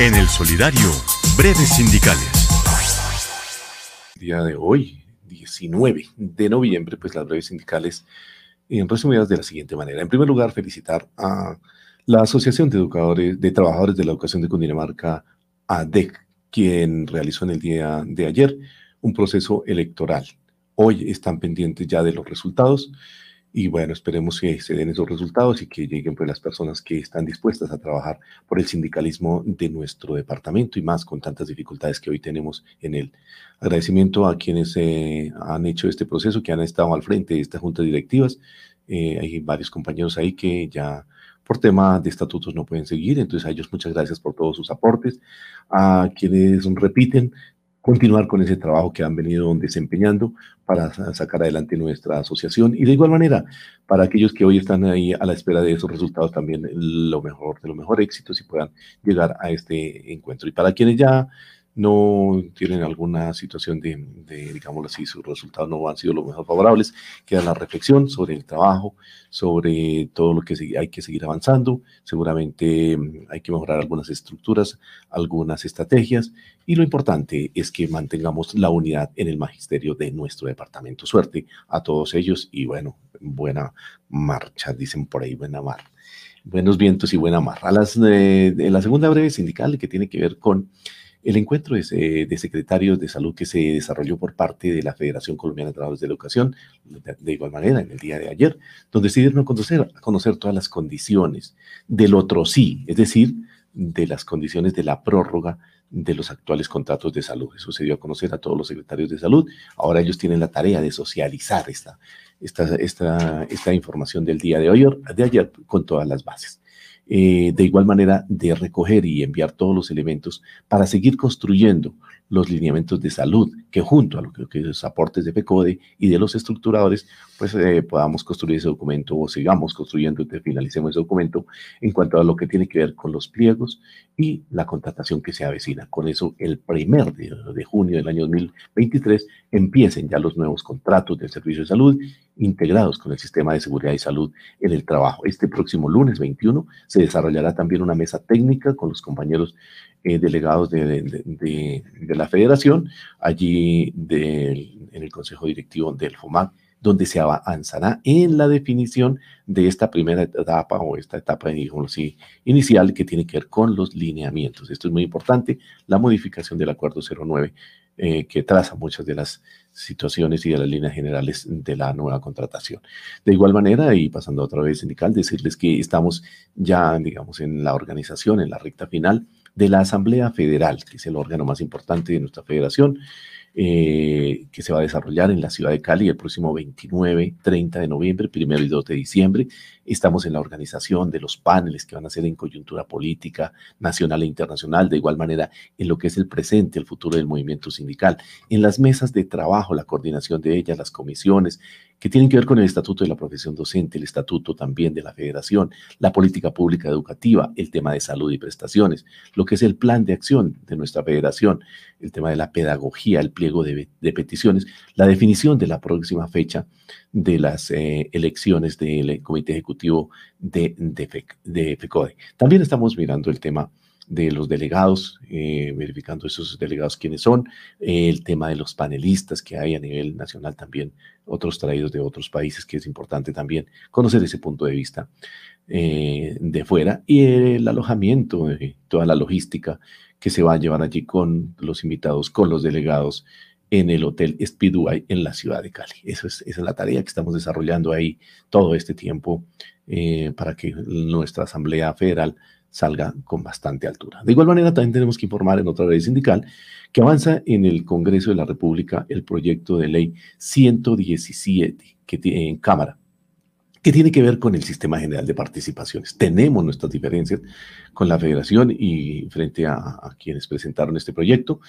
En el Solidario, breves sindicales. Día de hoy, 19 de noviembre, pues las breves sindicales en resumidas de la siguiente manera. En primer lugar, felicitar a la Asociación de Educadores, de Trabajadores de la Educación de Cundinamarca, ADEC, quien realizó en el día de ayer un proceso electoral. Hoy están pendientes ya de los resultados y bueno, esperemos que se den esos resultados y que lleguen pues, las personas que están dispuestas a trabajar por el sindicalismo de nuestro departamento y más con tantas dificultades que hoy tenemos en él. Agradecimiento a quienes eh, han hecho este proceso, que han estado al frente de estas juntas directivas. Eh, hay varios compañeros ahí que ya por tema de estatutos no pueden seguir, entonces a ellos muchas gracias por todos sus aportes. A quienes repiten, continuar con ese trabajo que han venido desempeñando para sacar adelante nuestra asociación. Y de igual manera para aquellos que hoy están ahí a la espera de esos resultados también lo mejor de los mejores éxitos y puedan llegar a este encuentro. Y para quienes ya no tienen alguna situación de, de, digámoslo así, sus resultados no han sido los mejor favorables, queda la reflexión sobre el trabajo, sobre todo lo que hay que seguir avanzando, seguramente mm, hay que mejorar algunas estructuras, algunas estrategias, y lo importante es que mantengamos la unidad en el magisterio de nuestro departamento. Suerte a todos ellos y bueno, buena marcha, dicen por ahí, buena mar. Buenos vientos y buena mar. A las, eh, la segunda breve sindical que tiene que ver con el encuentro de, de, secretarios de salud que se desarrolló por parte de la Federación Colombiana de Trabajadores de la Educación, de, igual manera en el día de ayer, donde se dieron a conocer, a conocer todas las condiciones del otro sí, es decir, de las condiciones de la prórroga de los actuales contratos de salud. Eso se dio a conocer a todos los secretarios de salud. Ahora ellos tienen la tarea de socializar esta, esta información del día de, hoy, de ayer con todas las bases. Eh, de igual manera de recoger y enviar todos los elementos para seguir construyendo los lineamientos de salud, que junto a lo que, los aportes de FECODE y de los estructuradores, pues eh, podamos construir ese documento o sigamos construyendo y finalicemos ese documento en cuanto a lo que tiene que ver con los pliegos y la contratación que se avecina. Con eso, el primer de, de junio del año 2023 empiecen ya los nuevos contratos del servicio de salud integrados con el sistema de seguridad y salud en el trabajo. Este próximo lunes 21 se desarrollará también una mesa técnica con los compañeros eh, delegados de, la federación, allí en el consejo directivo del FOMAC, donde se avanzará en la definición de esta primera etapa o esta etapa, inicial que tiene que ver con los lineamientos. Esto es muy importante, la modificación del acuerdo 09 eh, que traza muchas de las situaciones y de las líneas generales de la nueva contratación. De igual manera, y pasando otra vez sindical, decirles que estamos ya, digamos, en la organización, en la recta final de la Asamblea Federal, que es el órgano más importante de nuestra federación, eh, que se va a desarrollar en la ciudad de Cali el próximo 29, 30 de noviembre, 1 y 2 de diciembre. Estamos en la organización de los paneles que van a ser en coyuntura política nacional e internacional, de igual manera en lo que es el presente, el futuro del movimiento sindical, en las mesas de trabajo, la coordinación de ellas, las comisiones, que tienen que ver con el estatuto de la profesión docente, el estatuto también de la federación, la política pública educativa, el tema de salud y prestaciones, lo que es el plan de acción de nuestra federación, el tema de la pedagogía, el pliego de, peticiones, la definición de la próxima fecha de las eh, elecciones del Comité Ejecutivo de, de, FECODE. También estamos mirando el tema de los delegados, eh, verificando esos delegados quiénes son, el tema de los panelistas que hay a nivel nacional también, otros traídos de otros países, que es importante también conocer ese punto de vista eh, de fuera, y el alojamiento, toda la logística que se va a llevar allí con los invitados, con los delegados en el Hotel Speedway en la ciudad de Cali. Eso es, esa es la tarea que estamos desarrollando ahí todo este tiempo eh, para que nuestra Asamblea Federal salga con bastante altura. De igual manera, también tenemos que informar en otra ley sindical que avanza en el Congreso de la República el proyecto de ley 117 que tiene en Cámara, que tiene que ver con el sistema general de participaciones. Tenemos nuestras diferencias con la federación y frente a, a quienes presentaron este proyecto.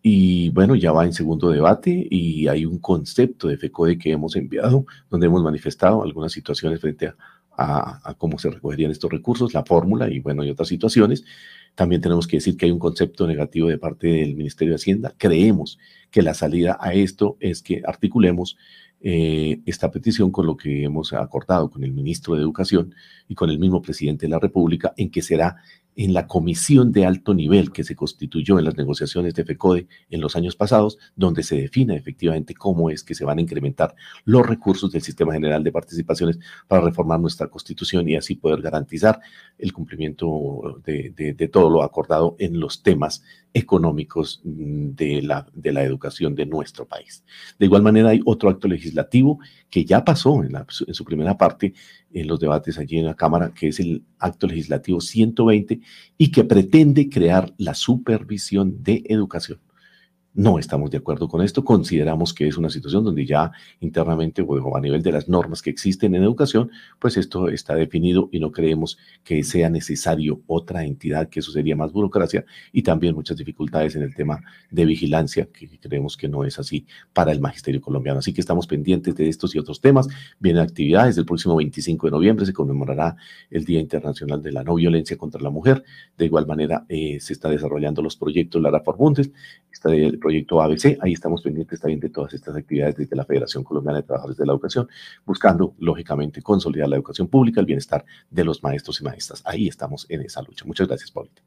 Y bueno, ya va en segundo debate y hay un concepto de FECODE que hemos enviado, donde hemos manifestado algunas situaciones frente a, a, cómo se recogerían estos recursos, la fórmula y bueno, y otras situaciones. También tenemos que decir que hay un concepto negativo de parte del Ministerio de Hacienda. Creemos que la salida a esto es que articulemos eh, esta petición con lo que hemos acordado con el ministro de Educación y con el mismo presidente de la República, en que será en la comisión de alto nivel que se constituyó en las negociaciones de FECODE en los años pasados, donde se define efectivamente cómo es que se van a incrementar los recursos del Sistema General de Participaciones para reformar nuestra Constitución y así poder garantizar el cumplimiento de, todo lo acordado en los temas económicos mm, de la, de la educación de nuestro país. De igual manera, hay otro acto legislativo que ya pasó en, en su primera parte en los debates allí en la Cámara, que es el acto legislativo 120 y que pretende crear la supervisión de educación. No estamos de acuerdo con esto. Consideramos que es una situación donde ya internamente o a nivel de las normas que existen en educación, pues esto está definido y no creemos que sea necesario otra entidad, que eso sería más burocracia y también muchas dificultades en el tema de vigilancia, que creemos que no es así para el magisterio colombiano. Así que estamos pendientes de estos y otros temas. Vienen actividades. El próximo 25 de noviembre se conmemorará el Día Internacional de la No Violencia contra la Mujer. De igual manera, eh, se está desarrollando los proyectos Lara Forbundes. Está el proyecto ABC. Ahí estamos pendientes también de todas estas actividades desde la Federación Colombiana de Trabajadores de la Educación, buscando, lógicamente, consolidar la educación pública, el bienestar de los maestros y maestras. Ahí estamos en esa lucha. Muchas gracias, Paulita.